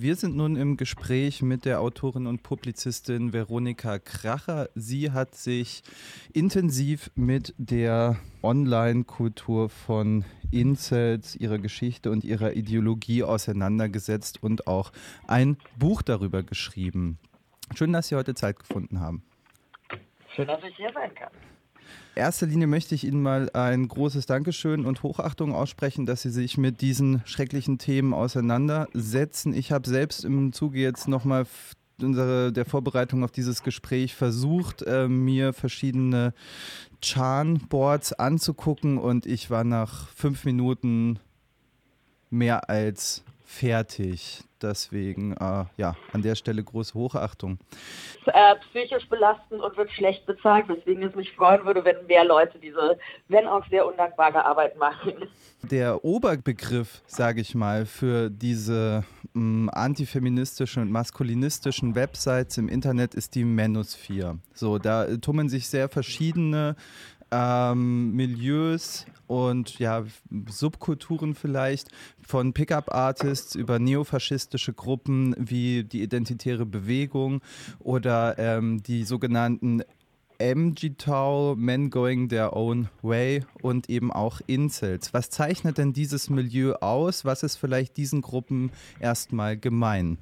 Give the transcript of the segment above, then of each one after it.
Wir sind nun im Gespräch mit der Autorin und Publizistin Veronika Kracher. Sie hat sich intensiv mit der Online-Kultur von Incels, ihrer Geschichte und ihrer Ideologie auseinandergesetzt und auch ein Buch darüber geschrieben. Schön, dass Sie heute Zeit gefunden haben. Schön, dass ich hier sein kann. Erster Linie möchte ich Ihnen mal ein großes Dankeschön und Hochachtung aussprechen, dass Sie sich mit diesen schrecklichen Themen auseinandersetzen. Ich habe selbst im Zuge jetzt nochmal unsere, der Vorbereitung auf dieses Gespräch versucht, äh, mir verschiedene Chan-Boards anzugucken und ich war nach fünf Minuten mehr als fertig. Deswegen, äh, ja, an der Stelle große Hochachtung. Äh, psychisch belastend und wird schlecht bezahlt, weswegen es mich freuen würde, wenn mehr Leute diese, wenn auch sehr undankbare Arbeit machen. Der Oberbegriff, sage ich mal, für diese mh, antifeministischen und maskulinistischen Websites im Internet ist die Manosphere. So, da tummeln sich sehr verschiedene ähm, Milieus und ja, Subkulturen vielleicht, von Pickup-Artists über neofaschistische Gruppen wie die Identitäre Bewegung oder ähm, die sogenannten MGTOW, Men Going Their Own Way und eben auch Incels. Was zeichnet denn dieses Milieu aus? Was ist vielleicht diesen Gruppen erstmal gemein?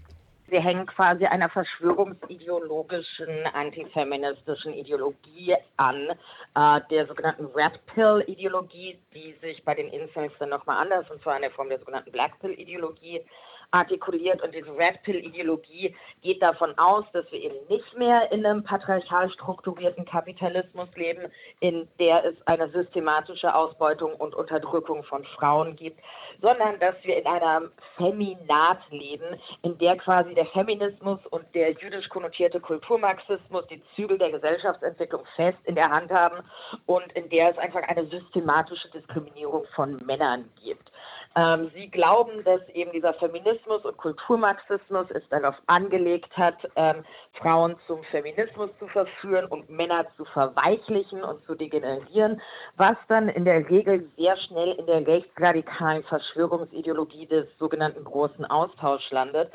Sie hängen quasi einer verschwörungsideologischen, antifeministischen Ideologie an, äh, der sogenannten Red Pill-Ideologie, die sich bei den dann nochmal anders, und zwar in der Form der sogenannten Black Pill-Ideologie, artikuliert. Und diese Red Pill-Ideologie geht davon aus, dass wir eben nicht mehr in einem patriarchal strukturierten Kapitalismus leben, in der es eine systematische Ausbeutung und Unterdrückung von Frauen gibt, sondern dass wir in einer Feminat leben, in der quasi der Feminismus und der jüdisch konnotierte Kulturmarxismus die Zügel der Gesellschaftsentwicklung fest in der Hand haben und in der es einfach eine systematische Diskriminierung von Männern gibt. Ähm, sie glauben, dass eben dieser Feminismus und Kulturmarxismus es darauf angelegt hat, ähm, Frauen zum Feminismus zu verführen und Männer zu verweichlichen und zu degenerieren, was dann in der Regel sehr schnell in der rechtsradikalen Verschwörungsideologie des sogenannten großen Austauschs landet.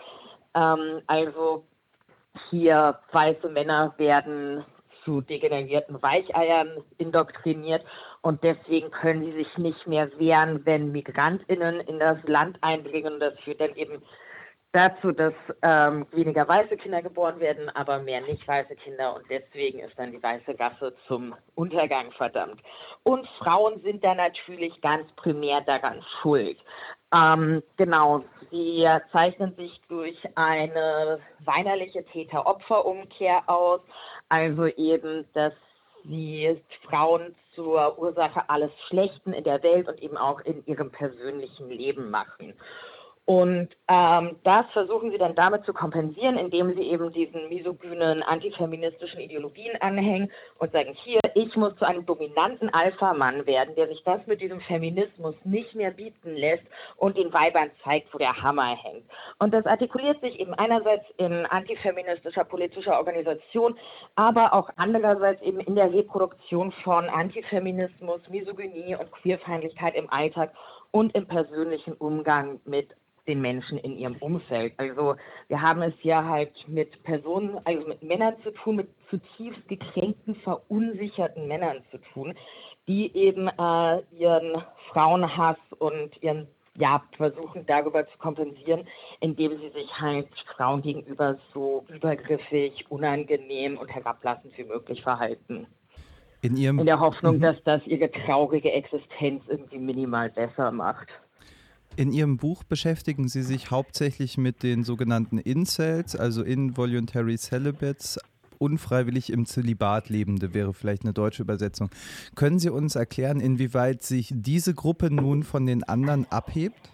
Ähm, also hier weiße Männer werden zu degenerierten Weicheiern indoktriniert und deswegen können sie sich nicht mehr wehren, wenn Migrantinnen in das Land eindringen. Das führt dann eben dazu, dass ähm, weniger weiße Kinder geboren werden, aber mehr nicht weiße Kinder und deswegen ist dann die weiße Rasse zum Untergang verdammt. Und Frauen sind da natürlich ganz primär daran schuld. Ähm, genau, sie zeichnen sich durch eine weinerliche Täter-Opfer-Umkehr aus, also eben, dass sie Frauen zur Ursache alles Schlechten in der Welt und eben auch in ihrem persönlichen Leben machen. Und ähm, das versuchen sie dann damit zu kompensieren, indem sie eben diesen misogynen, antifeministischen Ideologien anhängen und sagen, hier, ich muss zu einem dominanten Alpha-Mann werden, der sich das mit diesem Feminismus nicht mehr bieten lässt und den Weibern zeigt, wo der Hammer hängt. Und das artikuliert sich eben einerseits in antifeministischer politischer Organisation, aber auch andererseits eben in der Reproduktion von Antifeminismus, Misogynie und Queerfeindlichkeit im Alltag und im persönlichen Umgang mit den Menschen in ihrem Umfeld. Also wir haben es ja halt mit Personen, also mit Männern zu tun, mit zutiefst gekränkten, verunsicherten Männern zu tun, die eben äh, ihren Frauenhass und ihren ja, versuchen darüber zu kompensieren, indem sie sich halt Frauen gegenüber so übergriffig, unangenehm und herablassend wie möglich verhalten. In, ihrem in der Hoffnung, mhm. dass das ihre traurige Existenz irgendwie minimal besser macht. In Ihrem Buch beschäftigen Sie sich hauptsächlich mit den sogenannten Incels, also Involuntary Celibates, unfreiwillig im Zölibat Lebende wäre vielleicht eine deutsche Übersetzung. Können Sie uns erklären, inwieweit sich diese Gruppe nun von den anderen abhebt?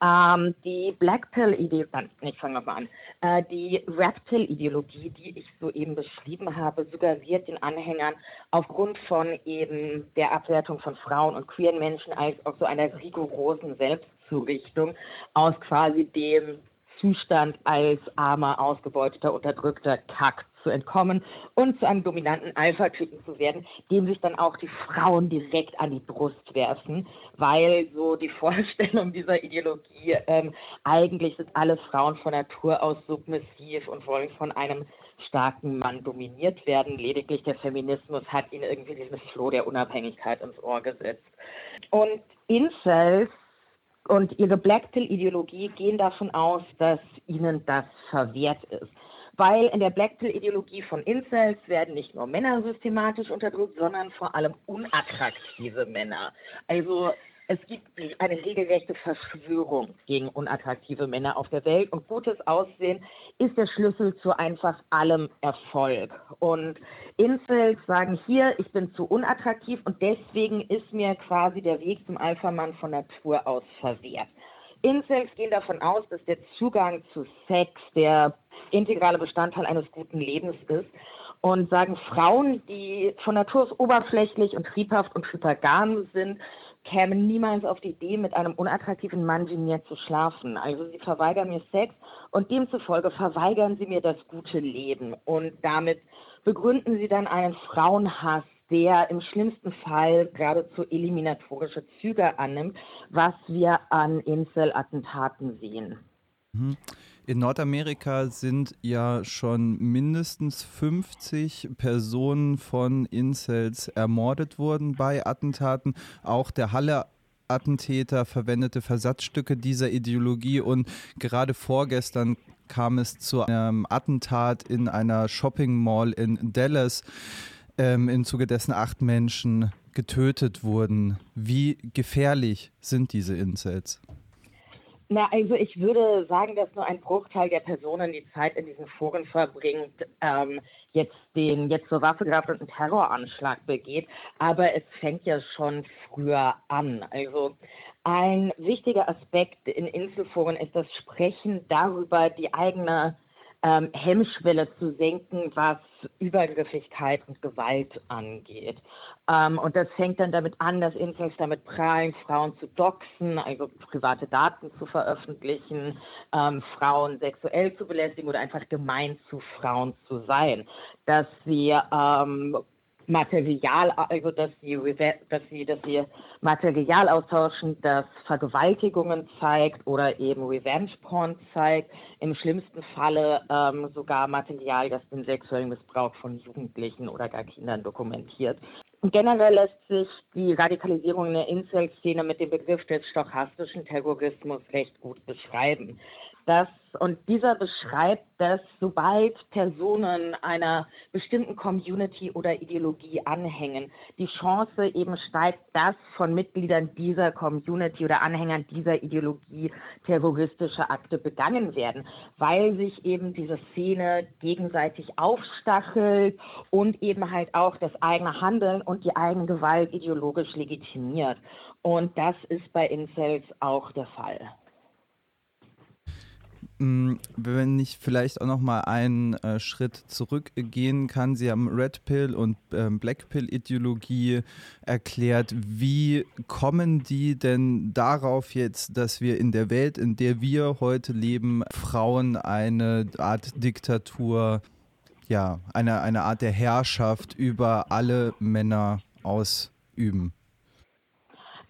Ähm, die Black Pill-Ideologie, ich fange nochmal an, äh, die Red Pill-Ideologie, die ich soeben beschrieben habe, suggeriert den Anhängern aufgrund von eben der Abwertung von Frauen und queeren Menschen als auch so einer rigorosen Selbstzurichtung aus quasi dem Zustand als armer, ausgebeuteter, unterdrückter Kack zu entkommen und zu einem dominanten Alpha-Typen zu werden, dem sich dann auch die Frauen direkt an die Brust werfen, weil so die Vorstellung dieser Ideologie, ähm, eigentlich sind alle Frauen von Natur aus submissiv und wollen von einem starken Mann dominiert werden. Lediglich der Feminismus hat ihnen irgendwie dieses Floh der Unabhängigkeit ins Ohr gesetzt. Und Incels und ihre Black Pill-Ideologie gehen davon aus, dass ihnen das verwehrt ist. Weil in der Black Pill-Ideologie von Incels werden nicht nur Männer systematisch unterdrückt, sondern vor allem unattraktive Männer. Also es gibt eine regelrechte Verschwörung gegen unattraktive Männer auf der Welt und gutes Aussehen ist der Schlüssel zu einfach allem Erfolg. Und Incels sagen hier, ich bin zu unattraktiv und deswegen ist mir quasi der Weg zum Alpha-Mann von Natur aus verwehrt. Incels gehen davon aus, dass der Zugang zu Sex der integrale Bestandteil eines guten Lebens ist und sagen, Frauen, die von Natur aus oberflächlich und triebhaft und hypergam sind, kämen niemals auf die Idee, mit einem unattraktiven Mann mir zu schlafen. Also sie verweigern mir Sex und demzufolge verweigern sie mir das gute Leben. Und damit begründen sie dann einen Frauenhass, der im schlimmsten Fall geradezu eliminatorische Züge annimmt, was wir an Insel-Attentaten sehen. Mhm. In Nordamerika sind ja schon mindestens 50 Personen von Incels ermordet worden bei Attentaten. Auch der Halle Attentäter verwendete Versatzstücke dieser Ideologie und gerade vorgestern kam es zu einem Attentat in einer Shopping Mall in Dallas, ähm, im Zuge dessen acht Menschen getötet wurden. Wie gefährlich sind diese Incels? Na, also ich würde sagen, dass nur ein Bruchteil der Personen, die Zeit in diesen Foren verbringt, ähm, jetzt den jetzt zur Waffe und einen Terroranschlag begeht. Aber es fängt ja schon früher an. Also ein wichtiger Aspekt in Inselforen ist das Sprechen darüber, die eigene ähm, Hemmschwelle zu senken, was Übergriffigkeit und Gewalt angeht. Ähm, und das fängt dann damit an, dass Incels damit prallen, Frauen zu doxen, also private Daten zu veröffentlichen, ähm, Frauen sexuell zu belästigen oder einfach gemein zu Frauen zu sein. Dass sie Material, also dass sie, dass sie, dass sie Material austauschen, das Vergewaltigungen zeigt oder eben Revenge Porn zeigt. Im schlimmsten Falle ähm, sogar Material, das den sexuellen Missbrauch von Jugendlichen oder gar Kindern dokumentiert. Und generell lässt sich die Radikalisierung in der Incel-Szene mit dem Begriff des stochastischen Terrorismus recht gut beschreiben dass, und dieser beschreibt, dass sobald Personen einer bestimmten Community oder Ideologie anhängen, die Chance eben steigt, dass von Mitgliedern dieser Community oder Anhängern dieser Ideologie terroristische Akte begangen werden, weil sich eben diese Szene gegenseitig aufstachelt und eben halt auch das eigene Handeln und die eigene Gewalt ideologisch legitimiert. Und das ist bei Incels auch der Fall. Mm, wenn ich vielleicht auch noch mal einen äh, Schritt zurückgehen kann, Sie haben Red Pill und ähm, Black Pill Ideologie erklärt. Wie kommen die denn darauf jetzt, dass wir in der Welt, in der wir heute leben, Frauen eine Art Diktatur, ja, eine, eine Art der Herrschaft über alle Männer ausüben?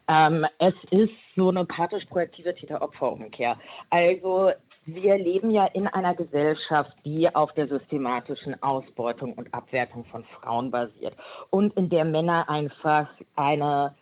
Ähm, es ist so eine pathisch-projektive Täter-Opfer-Umkehr. Also wir leben ja in einer Gesellschaft, die auf der systematischen Ausbeutung und Abwertung von Frauen basiert und in der Männer einfach eine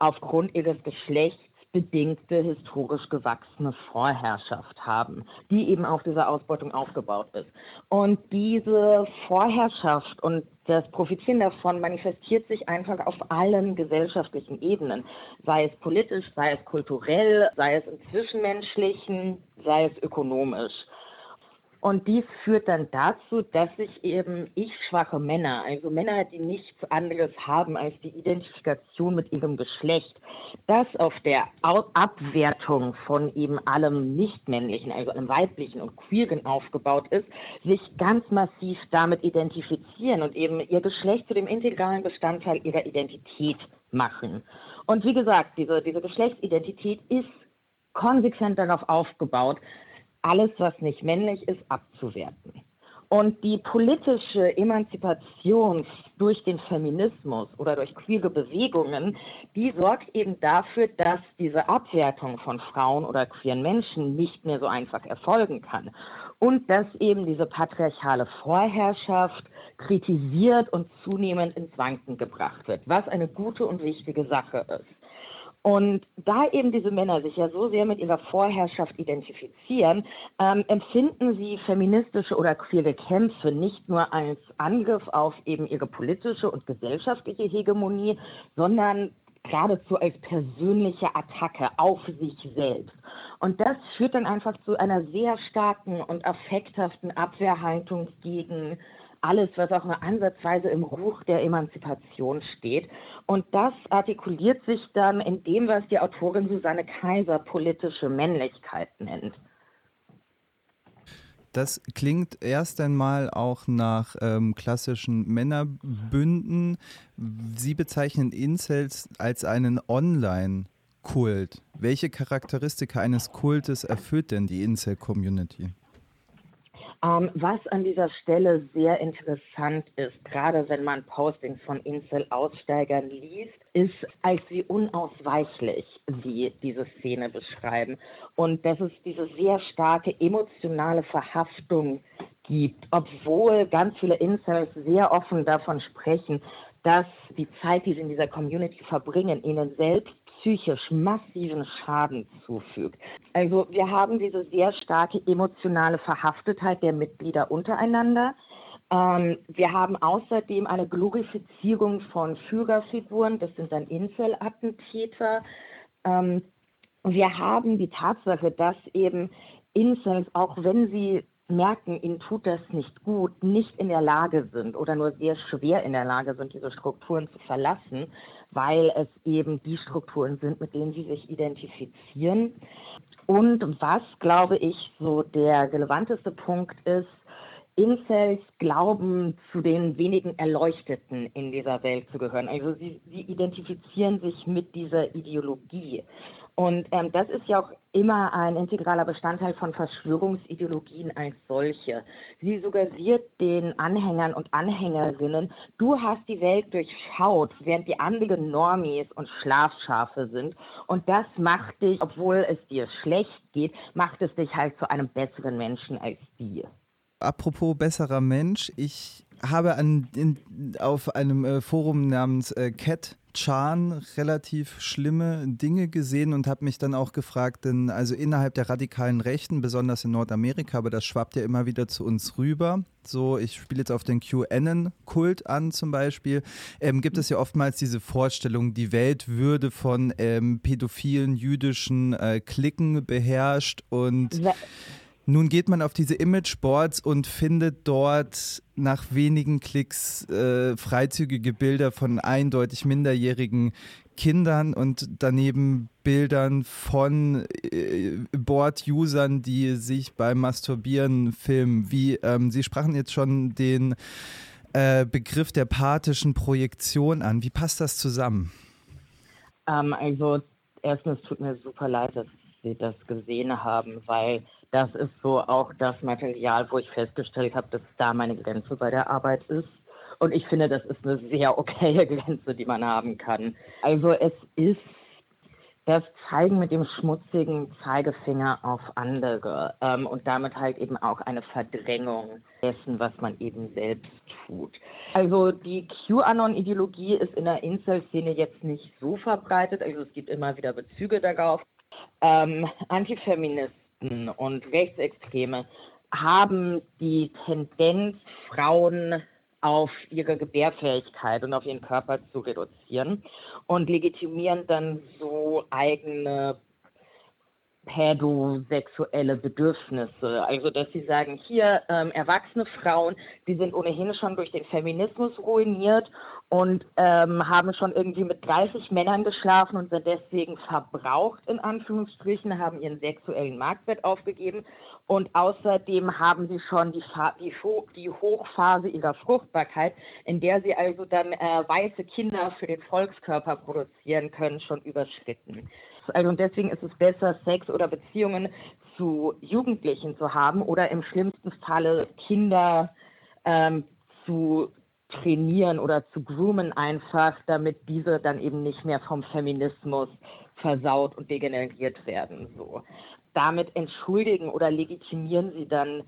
aufgrund ihres Geschlechts bedingte, historisch gewachsene Vorherrschaft haben, die eben auf dieser Ausbeutung aufgebaut ist. Und diese Vorherrschaft und das Profitieren davon manifestiert sich einfach auf allen gesellschaftlichen Ebenen, sei es politisch, sei es kulturell, sei es im Zwischenmenschlichen, sei es ökonomisch. Und dies führt dann dazu, dass sich eben ich-schwache Männer, also Männer, die nichts anderes haben als die Identifikation mit ihrem Geschlecht, das auf der Abwertung von eben allem Nichtmännlichen, also allem Weiblichen und Queeren aufgebaut ist, sich ganz massiv damit identifizieren und eben ihr Geschlecht zu dem integralen Bestandteil ihrer Identität machen. Und wie gesagt, diese, diese Geschlechtsidentität ist konsequent darauf aufgebaut, alles, was nicht männlich ist, abzuwerten. Und die politische Emanzipation durch den Feminismus oder durch queere Bewegungen, die sorgt eben dafür, dass diese Abwertung von Frauen oder queeren Menschen nicht mehr so einfach erfolgen kann. Und dass eben diese patriarchale Vorherrschaft kritisiert und zunehmend ins Wanken gebracht wird, was eine gute und wichtige Sache ist. Und da eben diese Männer sich ja so sehr mit ihrer Vorherrschaft identifizieren, ähm, empfinden sie feministische oder queere Kämpfe nicht nur als Angriff auf eben ihre politische und gesellschaftliche Hegemonie, sondern geradezu als persönliche Attacke auf sich selbst. Und das führt dann einfach zu einer sehr starken und affekthaften Abwehrhaltung gegen alles, was auch nur ansatzweise im Ruch der Emanzipation steht. Und das artikuliert sich dann in dem, was die Autorin Susanne Kaiser politische Männlichkeit nennt. Das klingt erst einmal auch nach ähm, klassischen Männerbünden. Sie bezeichnen Incels als einen Online-Kult. Welche Charakteristika eines Kultes erfüllt denn die Incel-Community? Ähm, was an dieser Stelle sehr interessant ist, gerade wenn man Postings von Incel-Aussteigern liest, ist, als wie unausweichlich sie diese Szene beschreiben. Und dass es diese sehr starke emotionale Verhaftung gibt, obwohl ganz viele Incels sehr offen davon sprechen, dass die Zeit, die sie in dieser Community verbringen, ihnen selbst psychisch massiven Schaden zufügt. Also wir haben diese sehr starke emotionale Verhaftetheit der Mitglieder untereinander. Ähm, wir haben außerdem eine Glorifizierung von Führerfiguren, das sind dann Insel-Attentäter. Ähm, wir haben die Tatsache, dass eben Incels, auch wenn sie merken, ihnen tut das nicht gut, nicht in der Lage sind oder nur sehr schwer in der Lage sind, diese Strukturen zu verlassen, weil es eben die Strukturen sind, mit denen sie sich identifizieren. Und was, glaube ich, so der relevanteste Punkt ist, Incels glauben, zu den wenigen Erleuchteten in dieser Welt zu gehören. Also sie, sie identifizieren sich mit dieser Ideologie. Und ähm, das ist ja auch immer ein integraler Bestandteil von Verschwörungsideologien als solche. Sie suggeriert den Anhängern und Anhängerinnen, du hast die Welt durchschaut, während die anderen Normies und Schlafschafe sind. Und das macht dich, obwohl es dir schlecht geht, macht es dich halt zu einem besseren Menschen als die. Apropos besserer Mensch, ich habe an, in, auf einem äh, Forum namens äh, Cat Chan relativ schlimme Dinge gesehen und habe mich dann auch gefragt, denn also innerhalb der radikalen Rechten, besonders in Nordamerika, aber das schwappt ja immer wieder zu uns rüber. So, ich spiele jetzt auf den QAnon-Kult an zum Beispiel. Ähm, gibt es ja oftmals diese Vorstellung, die Welt würde von ähm, pädophilen jüdischen äh, Klicken beherrscht und ja nun geht man auf diese Imageboards und findet dort nach wenigen Klicks äh, freizügige Bilder von eindeutig minderjährigen Kindern und daneben Bildern von äh, Board-Usern, die sich beim Masturbieren filmen. Wie ähm, Sie sprachen jetzt schon den äh, Begriff der pathischen Projektion an. Wie passt das zusammen? Ähm, also erstens tut mir super leid, dass Sie das gesehen haben, weil das ist so auch das Material, wo ich festgestellt habe, dass da meine Grenze bei der Arbeit ist. Und ich finde, das ist eine sehr okaye Grenze, die man haben kann. Also es ist das Zeigen mit dem schmutzigen Zeigefinger auf andere ähm, und damit halt eben auch eine Verdrängung dessen, was man eben selbst tut. Also die QAnon-Ideologie ist in der Incel-Szene jetzt nicht so verbreitet, also es gibt immer wieder Bezüge darauf. Ähm, Antifeministen Rechten und Rechtsextreme haben die Tendenz, Frauen auf ihre Gebärfähigkeit und auf ihren Körper zu reduzieren und legitimieren dann so eigene pädosexuelle Bedürfnisse. Also dass sie sagen, hier ähm, erwachsene Frauen, die sind ohnehin schon durch den Feminismus ruiniert und ähm, haben schon irgendwie mit 30 Männern geschlafen und sind deswegen verbraucht in Anführungsstrichen, haben ihren sexuellen Marktwert aufgegeben und außerdem haben sie schon die, die, die Hochphase ihrer Fruchtbarkeit, in der sie also dann äh, weiße Kinder für den Volkskörper produzieren können, schon überschritten. Also und deswegen ist es besser, Sex oder Beziehungen zu Jugendlichen zu haben oder im schlimmsten Falle Kinder ähm, zu trainieren oder zu groomen einfach, damit diese dann eben nicht mehr vom Feminismus versaut und degeneriert werden. So. Damit entschuldigen oder legitimieren sie dann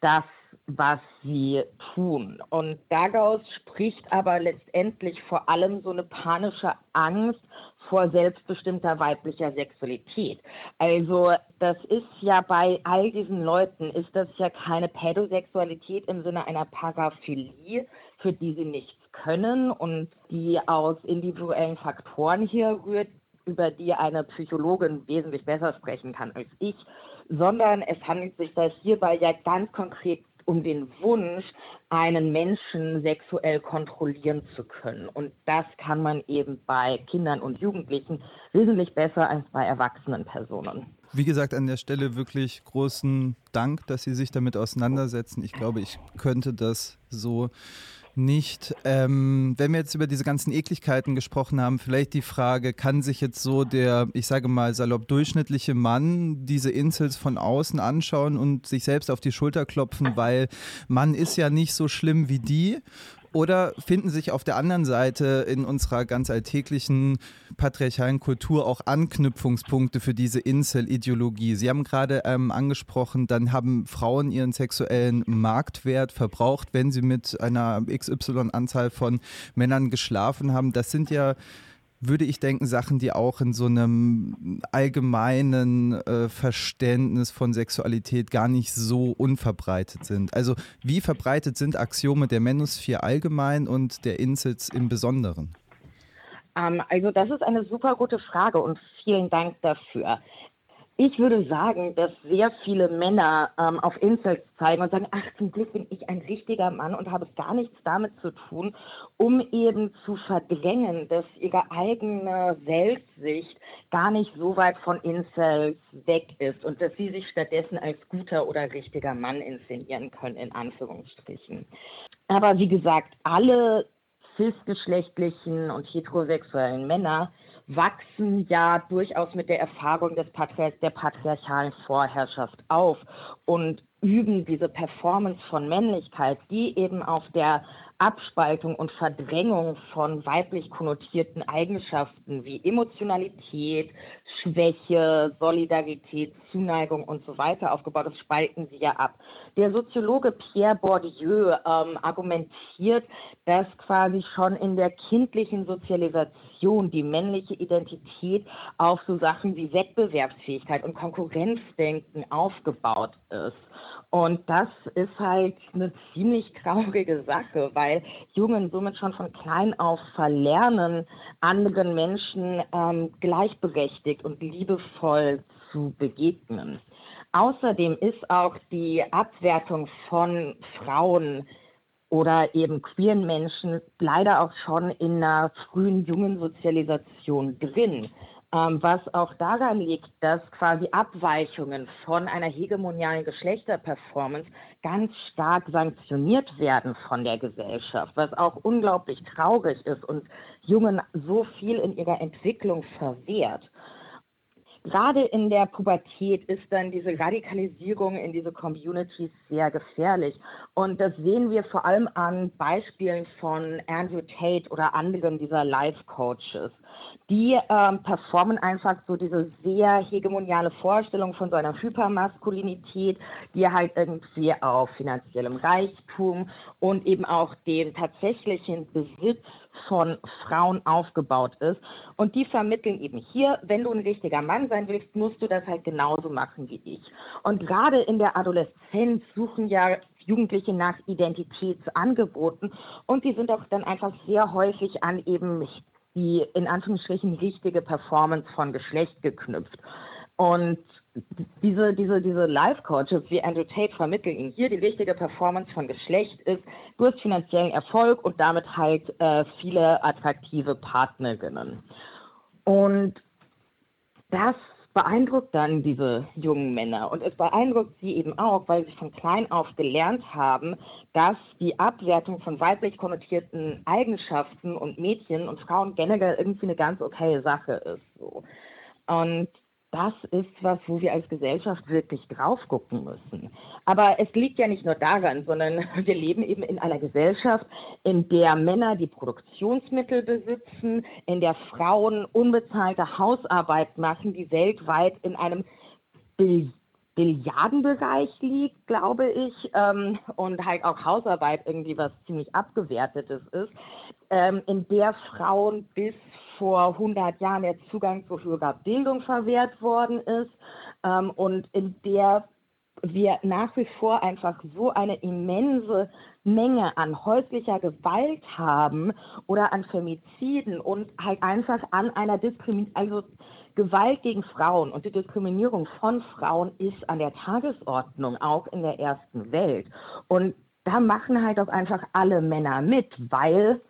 das, was sie tun. Und daraus spricht aber letztendlich vor allem so eine panische Angst vor selbstbestimmter weiblicher Sexualität. Also das ist ja bei all diesen Leuten, ist das ja keine Pädosexualität im Sinne einer Paraphilie, für die sie nichts können und die aus individuellen Faktoren hier rührt, über die eine Psychologin wesentlich besser sprechen kann als ich, sondern es handelt sich da hierbei ja ganz konkret um den Wunsch, einen Menschen sexuell kontrollieren zu können. Und das kann man eben bei Kindern und Jugendlichen wesentlich besser als bei erwachsenen Personen. Wie gesagt, an der Stelle wirklich großen Dank, dass Sie sich damit auseinandersetzen. Ich glaube, ich könnte das so nicht. Ähm, wenn wir jetzt über diese ganzen Ekligkeiten gesprochen haben, vielleicht die Frage, kann sich jetzt so der, ich sage mal salopp, durchschnittliche Mann diese Insels von außen anschauen und sich selbst auf die Schulter klopfen, weil man ist ja nicht so schlimm wie die? Oder finden sich auf der anderen Seite in unserer ganz alltäglichen patriarchalen Kultur auch Anknüpfungspunkte für diese Insel-Ideologie? Sie haben gerade ähm, angesprochen, dann haben Frauen ihren sexuellen Marktwert verbraucht, wenn sie mit einer XY-Anzahl von Männern geschlafen haben. Das sind ja würde ich denken, Sachen, die auch in so einem allgemeinen äh, Verständnis von Sexualität gar nicht so unverbreitet sind. Also wie verbreitet sind Axiome der Menosphere allgemein und der Insels im Besonderen? Ähm, also das ist eine super gute Frage und vielen Dank dafür. Ich würde sagen, dass sehr viele Männer ähm, auf Incels zeigen und sagen, ach, zum Glück bin ich ein richtiger Mann und habe gar nichts damit zu tun, um eben zu verdrängen, dass ihre eigene Weltsicht gar nicht so weit von Incels weg ist und dass sie sich stattdessen als guter oder richtiger Mann inszenieren können, in Anführungsstrichen. Aber wie gesagt, alle cisgeschlechtlichen und heterosexuellen Männer wachsen ja durchaus mit der Erfahrung des Patriar der patriarchalen Vorherrschaft auf und üben diese Performance von Männlichkeit, die eben auf der Abspaltung und Verdrängung von weiblich konnotierten Eigenschaften wie Emotionalität, Schwäche, Solidarität, Zuneigung und so weiter aufgebaut ist, spalten sie ja ab. Der Soziologe Pierre Bourdieu ähm, argumentiert, dass quasi schon in der kindlichen Sozialisation die männliche Identität auf so Sachen wie Wettbewerbsfähigkeit und Konkurrenzdenken aufgebaut ist. Und das ist halt eine ziemlich traurige Sache, weil Jungen somit schon von klein auf verlernen, anderen Menschen ähm, gleichberechtigt und liebevoll zu begegnen. Außerdem ist auch die Abwertung von Frauen oder eben queeren Menschen leider auch schon in einer frühen jungen Sozialisation drin was auch daran liegt, dass quasi Abweichungen von einer hegemonialen Geschlechterperformance ganz stark sanktioniert werden von der Gesellschaft, was auch unglaublich traurig ist und Jungen so viel in ihrer Entwicklung verwehrt. Gerade in der Pubertät ist dann diese Radikalisierung in diese Communities sehr gefährlich. Und das sehen wir vor allem an Beispielen von Andrew Tate oder anderen dieser Life-Coaches die ähm, performen einfach so diese sehr hegemoniale Vorstellung von so einer Hypermaskulinität, die halt irgendwie auf finanziellem Reichtum und eben auch den tatsächlichen Besitz von Frauen aufgebaut ist. Und die vermitteln eben hier, wenn du ein richtiger Mann sein willst, musst du das halt genauso machen wie ich. Und gerade in der Adoleszenz suchen ja Jugendliche nach Identitätsangeboten und die sind auch dann einfach sehr häufig an eben die in Anführungsstrichen richtige Performance von Geschlecht geknüpft. Und diese, diese, diese Life-Coaches wie Andrew Tate vermitteln ihnen hier, die richtige Performance von Geschlecht ist, du hast finanziellen Erfolg und damit halt äh, viele attraktive Partnerinnen. Und das beeindruckt dann diese jungen Männer. Und es beeindruckt sie eben auch, weil sie von klein auf gelernt haben, dass die Abwertung von weiblich konnotierten Eigenschaften und Mädchen und Frauen generell irgendwie eine ganz okaye Sache ist. So. Und das ist was, wo wir als Gesellschaft wirklich drauf gucken müssen. Aber es liegt ja nicht nur daran, sondern wir leben eben in einer Gesellschaft, in der Männer die Produktionsmittel besitzen, in der Frauen unbezahlte Hausarbeit machen, die weltweit in einem Milliardenbereich liegt, glaube ich, ähm, und halt auch Hausarbeit irgendwie was ziemlich abgewertetes ist, ähm, in der Frauen bis vor 100 Jahren der Zugang zu höherer Bildung verwehrt worden ist ähm, und in der wir nach wie vor einfach so eine immense Menge an häuslicher Gewalt haben oder an Femiziden und halt einfach an einer Diskriminierung, also Gewalt gegen Frauen und die Diskriminierung von Frauen ist an der Tagesordnung, auch in der ersten Welt. Und da machen halt auch einfach alle Männer mit, weil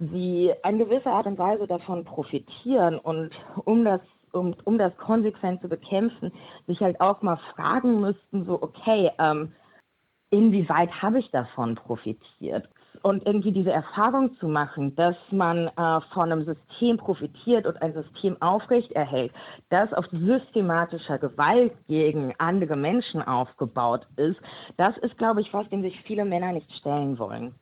sie in gewisser Art und Weise davon profitieren und um das um, um das konsequent zu bekämpfen, sich halt auch mal fragen müssten, so, okay, ähm, inwieweit habe ich davon profitiert? Und irgendwie diese Erfahrung zu machen, dass man äh, von einem System profitiert und ein System aufrechterhält, das auf systematischer Gewalt gegen andere Menschen aufgebaut ist, das ist, glaube ich, was, dem sich viele Männer nicht stellen wollen.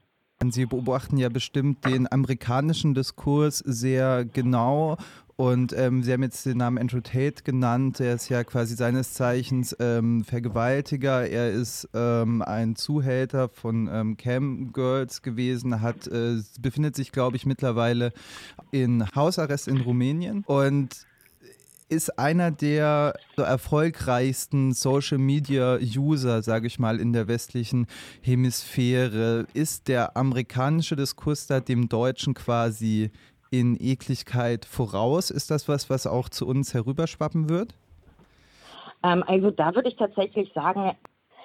Sie beobachten ja bestimmt den amerikanischen Diskurs sehr genau und ähm, Sie haben jetzt den Namen Andrew Tate genannt. Er ist ja quasi seines Zeichens ähm, Vergewaltiger. Er ist ähm, ein Zuhälter von ähm, Cam Girls gewesen, hat, äh, befindet sich, glaube ich, mittlerweile in Hausarrest in Rumänien. Und ist einer der erfolgreichsten Social Media User, sage ich mal, in der westlichen Hemisphäre. Ist der amerikanische Diskurs da dem deutschen quasi in Ekligkeit voraus? Ist das was, was auch zu uns herüberschwappen wird? Ähm, also da würde ich tatsächlich sagen,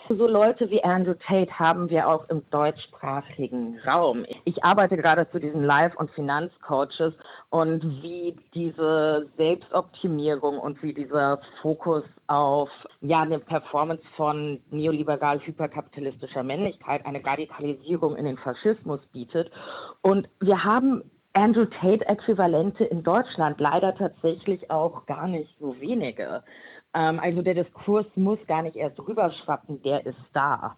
so Leute wie Andrew Tate haben wir auch im deutschsprachigen Raum. Ich arbeite gerade zu diesen Live- und Finanzcoaches und wie diese Selbstoptimierung und wie dieser Fokus auf ja, eine Performance von neoliberal hyperkapitalistischer Männlichkeit eine Radikalisierung in den Faschismus bietet. Und wir haben Andrew Tate-Äquivalente in Deutschland leider tatsächlich auch gar nicht so wenige. Ähm, also der Diskurs muss gar nicht erst rüberschwappen, der ist da.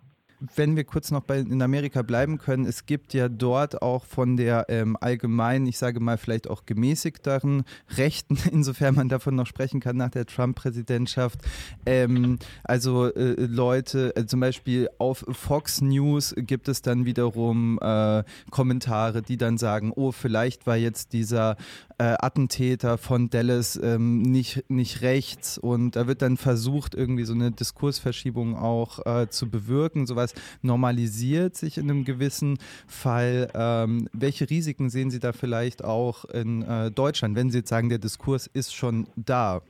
Wenn wir kurz noch bei, in Amerika bleiben können, es gibt ja dort auch von der ähm, allgemeinen, ich sage mal vielleicht auch gemäßigteren Rechten, insofern man davon noch sprechen kann nach der Trump-Präsidentschaft, ähm, also äh, Leute, äh, zum Beispiel auf Fox News gibt es dann wiederum äh, Kommentare, die dann sagen, oh, vielleicht war jetzt dieser äh, Attentäter von Dallas ähm, nicht, nicht rechts. Und da wird dann versucht, irgendwie so eine Diskursverschiebung auch äh, zu bewirken, sowas normalisiert sich in einem gewissen Fall. Ähm, welche Risiken sehen Sie da vielleicht auch in äh, Deutschland, wenn Sie jetzt sagen, der Diskurs ist schon da?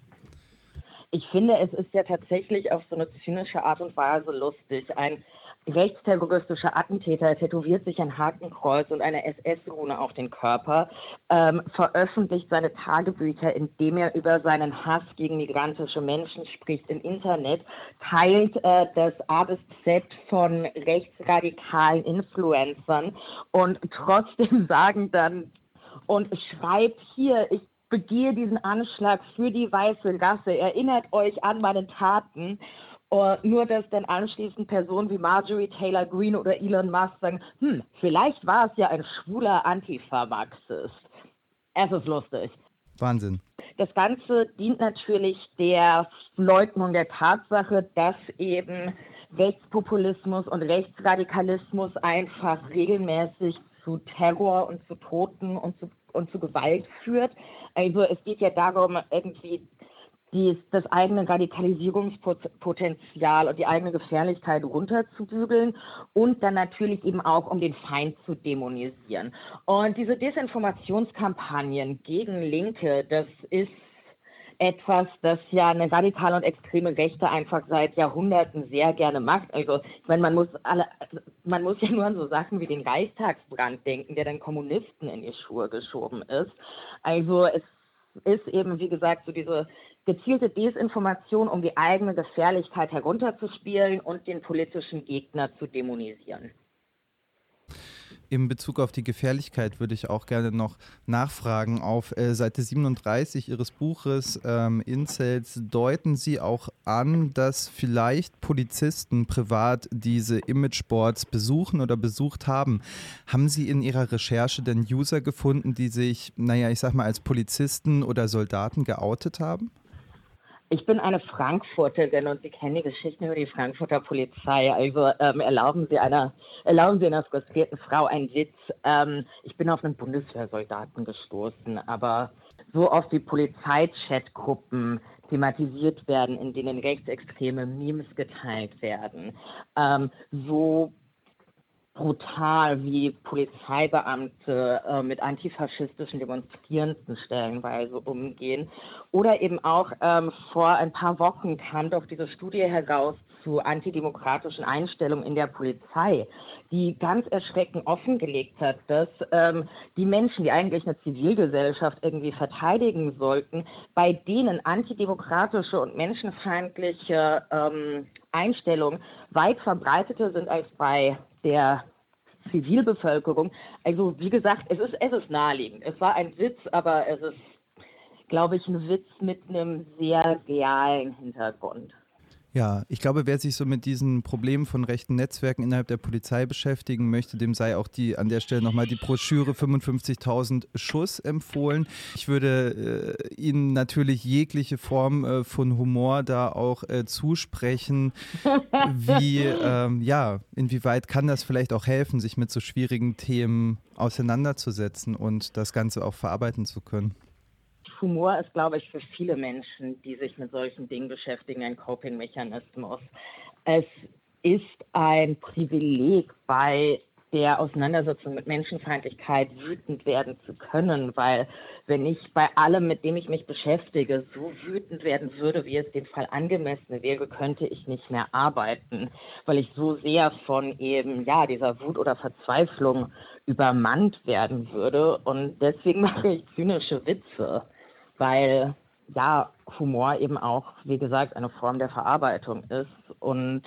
Ich finde, es ist ja tatsächlich auf so eine zynische Art und Weise lustig. Ein rechtsterroristischer Attentäter tätowiert sich ein Hakenkreuz und eine SS-Rune auf den Körper, ähm, veröffentlicht seine Tagebücher, indem er über seinen Hass gegen migrantische Menschen spricht im Internet, teilt äh, das A bis Z von rechtsradikalen Influencern und trotzdem sagen dann und schreibt hier, ich begehe diesen Anschlag für die weiße Rasse, erinnert euch an meine Taten nur, dass dann anschließend Personen wie Marjorie Taylor Greene oder Elon Musk sagen, hm, vielleicht war es ja ein schwuler Antifa-Marxist. Es ist lustig. Wahnsinn. Das Ganze dient natürlich der Leugnung der Tatsache, dass eben Rechtspopulismus und Rechtsradikalismus einfach regelmäßig zu Terror und zu Toten und zu, und zu Gewalt führt. Also es geht ja darum, irgendwie die, das eigene Radikalisierungspotenzial und die eigene Gefährlichkeit runterzubügeln und dann natürlich eben auch, um den Feind zu dämonisieren. Und diese Desinformationskampagnen gegen Linke, das ist etwas, das ja eine radikale und extreme Rechte einfach seit Jahrhunderten sehr gerne macht. Also ich meine, man muss alle, man muss ja nur an so Sachen wie den Reichstagsbrand denken, der dann Kommunisten in die Schuhe geschoben ist. Also es ist eben, wie gesagt, so diese gezielte Desinformation, um die eigene Gefährlichkeit herunterzuspielen und den politischen Gegner zu dämonisieren. In Bezug auf die Gefährlichkeit würde ich auch gerne noch nachfragen. Auf äh, Seite 37 Ihres Buches ähm, Incels deuten Sie auch an, dass vielleicht Polizisten privat diese Imageboards besuchen oder besucht haben. Haben Sie in Ihrer Recherche denn User gefunden, die sich, naja, ich sag mal, als Polizisten oder Soldaten geoutet haben? Ich bin eine Frankfurterin und Sie kennen die Geschichten über die Frankfurter Polizei. Also ähm, erlauben Sie einer, erlauben Sie einer frustrierten Frau einen Witz. Ähm, ich bin auf einen Bundeswehrsoldaten gestoßen, aber so oft wie Polizeichatgruppen thematisiert werden, in denen rechtsextreme Memes geteilt werden, ähm, so brutal, wie Polizeibeamte äh, mit antifaschistischen Demonstrierenden stellenweise umgehen. Oder eben auch ähm, vor ein paar Wochen kam doch diese Studie heraus zu antidemokratischen Einstellungen in der Polizei, die ganz erschreckend offengelegt hat, dass ähm, die Menschen, die eigentlich eine Zivilgesellschaft irgendwie verteidigen sollten, bei denen antidemokratische und menschenfeindliche ähm, Einstellungen weit verbreiteter sind als bei der Zivilbevölkerung. Also wie gesagt, es ist, es ist naheliegend. Es war ein Witz, aber es ist, glaube ich, ein Witz mit einem sehr realen Hintergrund. Ja, ich glaube, wer sich so mit diesen Problemen von rechten Netzwerken innerhalb der Polizei beschäftigen möchte, dem sei auch die an der Stelle nochmal die Broschüre 55.000 Schuss empfohlen. Ich würde äh, Ihnen natürlich jegliche Form äh, von Humor da auch äh, zusprechen. Wie, ähm, ja, inwieweit kann das vielleicht auch helfen, sich mit so schwierigen Themen auseinanderzusetzen und das Ganze auch verarbeiten zu können? Humor ist, glaube ich, für viele Menschen, die sich mit solchen Dingen beschäftigen, ein Coping-Mechanismus. Es ist ein Privileg, bei der Auseinandersetzung mit Menschenfeindlichkeit wütend werden zu können, weil wenn ich bei allem, mit dem ich mich beschäftige, so wütend werden würde, wie es dem Fall angemessen wäre, könnte ich nicht mehr arbeiten, weil ich so sehr von eben ja dieser Wut oder Verzweiflung übermannt werden würde und deswegen mache ich zynische Witze weil ja Humor eben auch, wie gesagt, eine Form der Verarbeitung ist. Und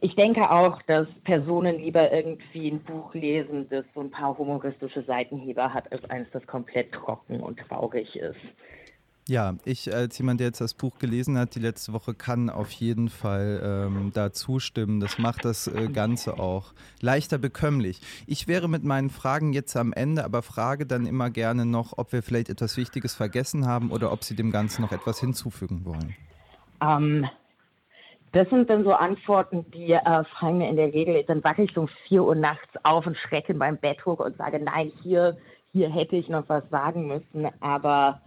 ich denke auch, dass Personen lieber irgendwie ein Buch lesen, das so ein paar humoristische Seitenheber hat, als eines, das komplett trocken und traurig ist. Ja, ich als jemand, der jetzt das Buch gelesen hat, die letzte Woche, kann auf jeden Fall ähm, da zustimmen. Das macht das äh, Ganze auch leichter bekömmlich. Ich wäre mit meinen Fragen jetzt am Ende, aber frage dann immer gerne noch, ob wir vielleicht etwas Wichtiges vergessen haben oder ob Sie dem Ganzen noch etwas hinzufügen wollen. Ähm, das sind dann so Antworten, die äh, fallen mir in der Regel, dann wache ich um 4 Uhr nachts auf und schrecke in meinem Bettdruck und sage, nein, hier, hier hätte ich noch was sagen müssen, aber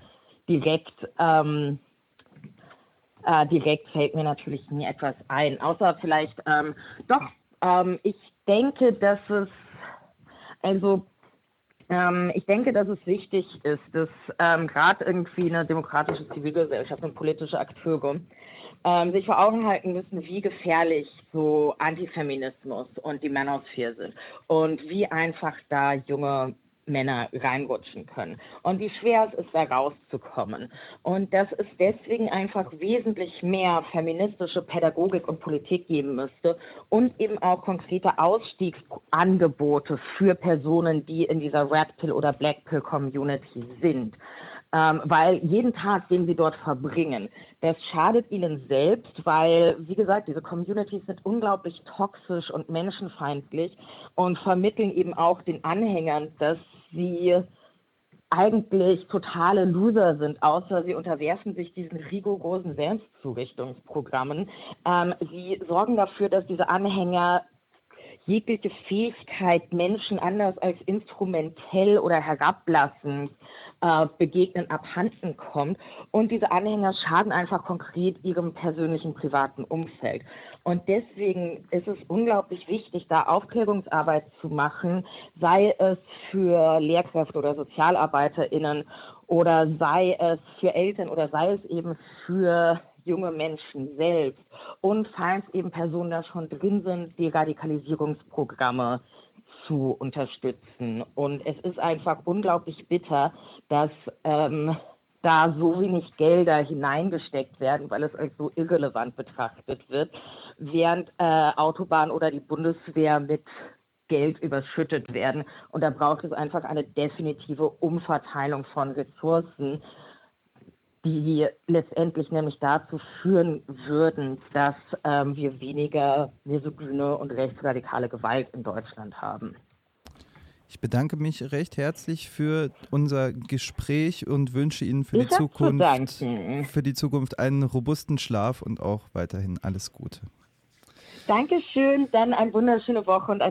direkt, ähm, äh, direkt fällt mir natürlich nie etwas ein. Außer vielleicht, ähm, doch, ähm, ich denke, dass es, also ähm, ich denke, dass es wichtig ist, dass ähm, gerade irgendwie eine demokratische Zivilgesellschaft und politische Akteure ähm, sich vor Augen halten müssen, wie gefährlich so Antifeminismus und die Manosphere sind und wie einfach da junge Männer reinrutschen können und wie schwer es ist, da rauszukommen. Und dass es deswegen einfach wesentlich mehr feministische Pädagogik und Politik geben müsste und eben auch konkrete Ausstiegsangebote für Personen, die in dieser Red Pill oder Black Pill Community sind ähm, weil jeden Tag, den sie dort verbringen, das schadet ihnen selbst, weil, wie gesagt, diese Communities sind unglaublich toxisch und menschenfeindlich und vermitteln eben auch den Anhängern, dass sie eigentlich totale Loser sind, außer sie unterwerfen sich diesen rigorosen Selbstzurichtungsprogrammen. Ähm, sie sorgen dafür, dass diese Anhänger jegliche Fähigkeit, Menschen anders als instrumentell oder herablassend äh, begegnen, abhanden kommt. Und diese Anhänger schaden einfach konkret ihrem persönlichen privaten Umfeld. Und deswegen ist es unglaublich wichtig, da Aufklärungsarbeit zu machen, sei es für Lehrkräfte oder SozialarbeiterInnen oder sei es für Eltern oder sei es eben für junge Menschen selbst und falls eben Personen da schon drin sind, die Radikalisierungsprogramme zu unterstützen. Und es ist einfach unglaublich bitter, dass ähm, da so wenig Gelder hineingesteckt werden, weil es als so irrelevant betrachtet wird, während äh, Autobahn oder die Bundeswehr mit Geld überschüttet werden. Und da braucht es einfach eine definitive Umverteilung von Ressourcen, die letztendlich nämlich dazu führen würden, dass ähm, wir weniger misogyne und rechtsradikale Gewalt in Deutschland haben. Ich bedanke mich recht herzlich für unser Gespräch und wünsche Ihnen für die Zukunft für die Zukunft einen robusten Schlaf und auch weiterhin alles Gute. Dankeschön, dann eine wunderschöne Woche und ein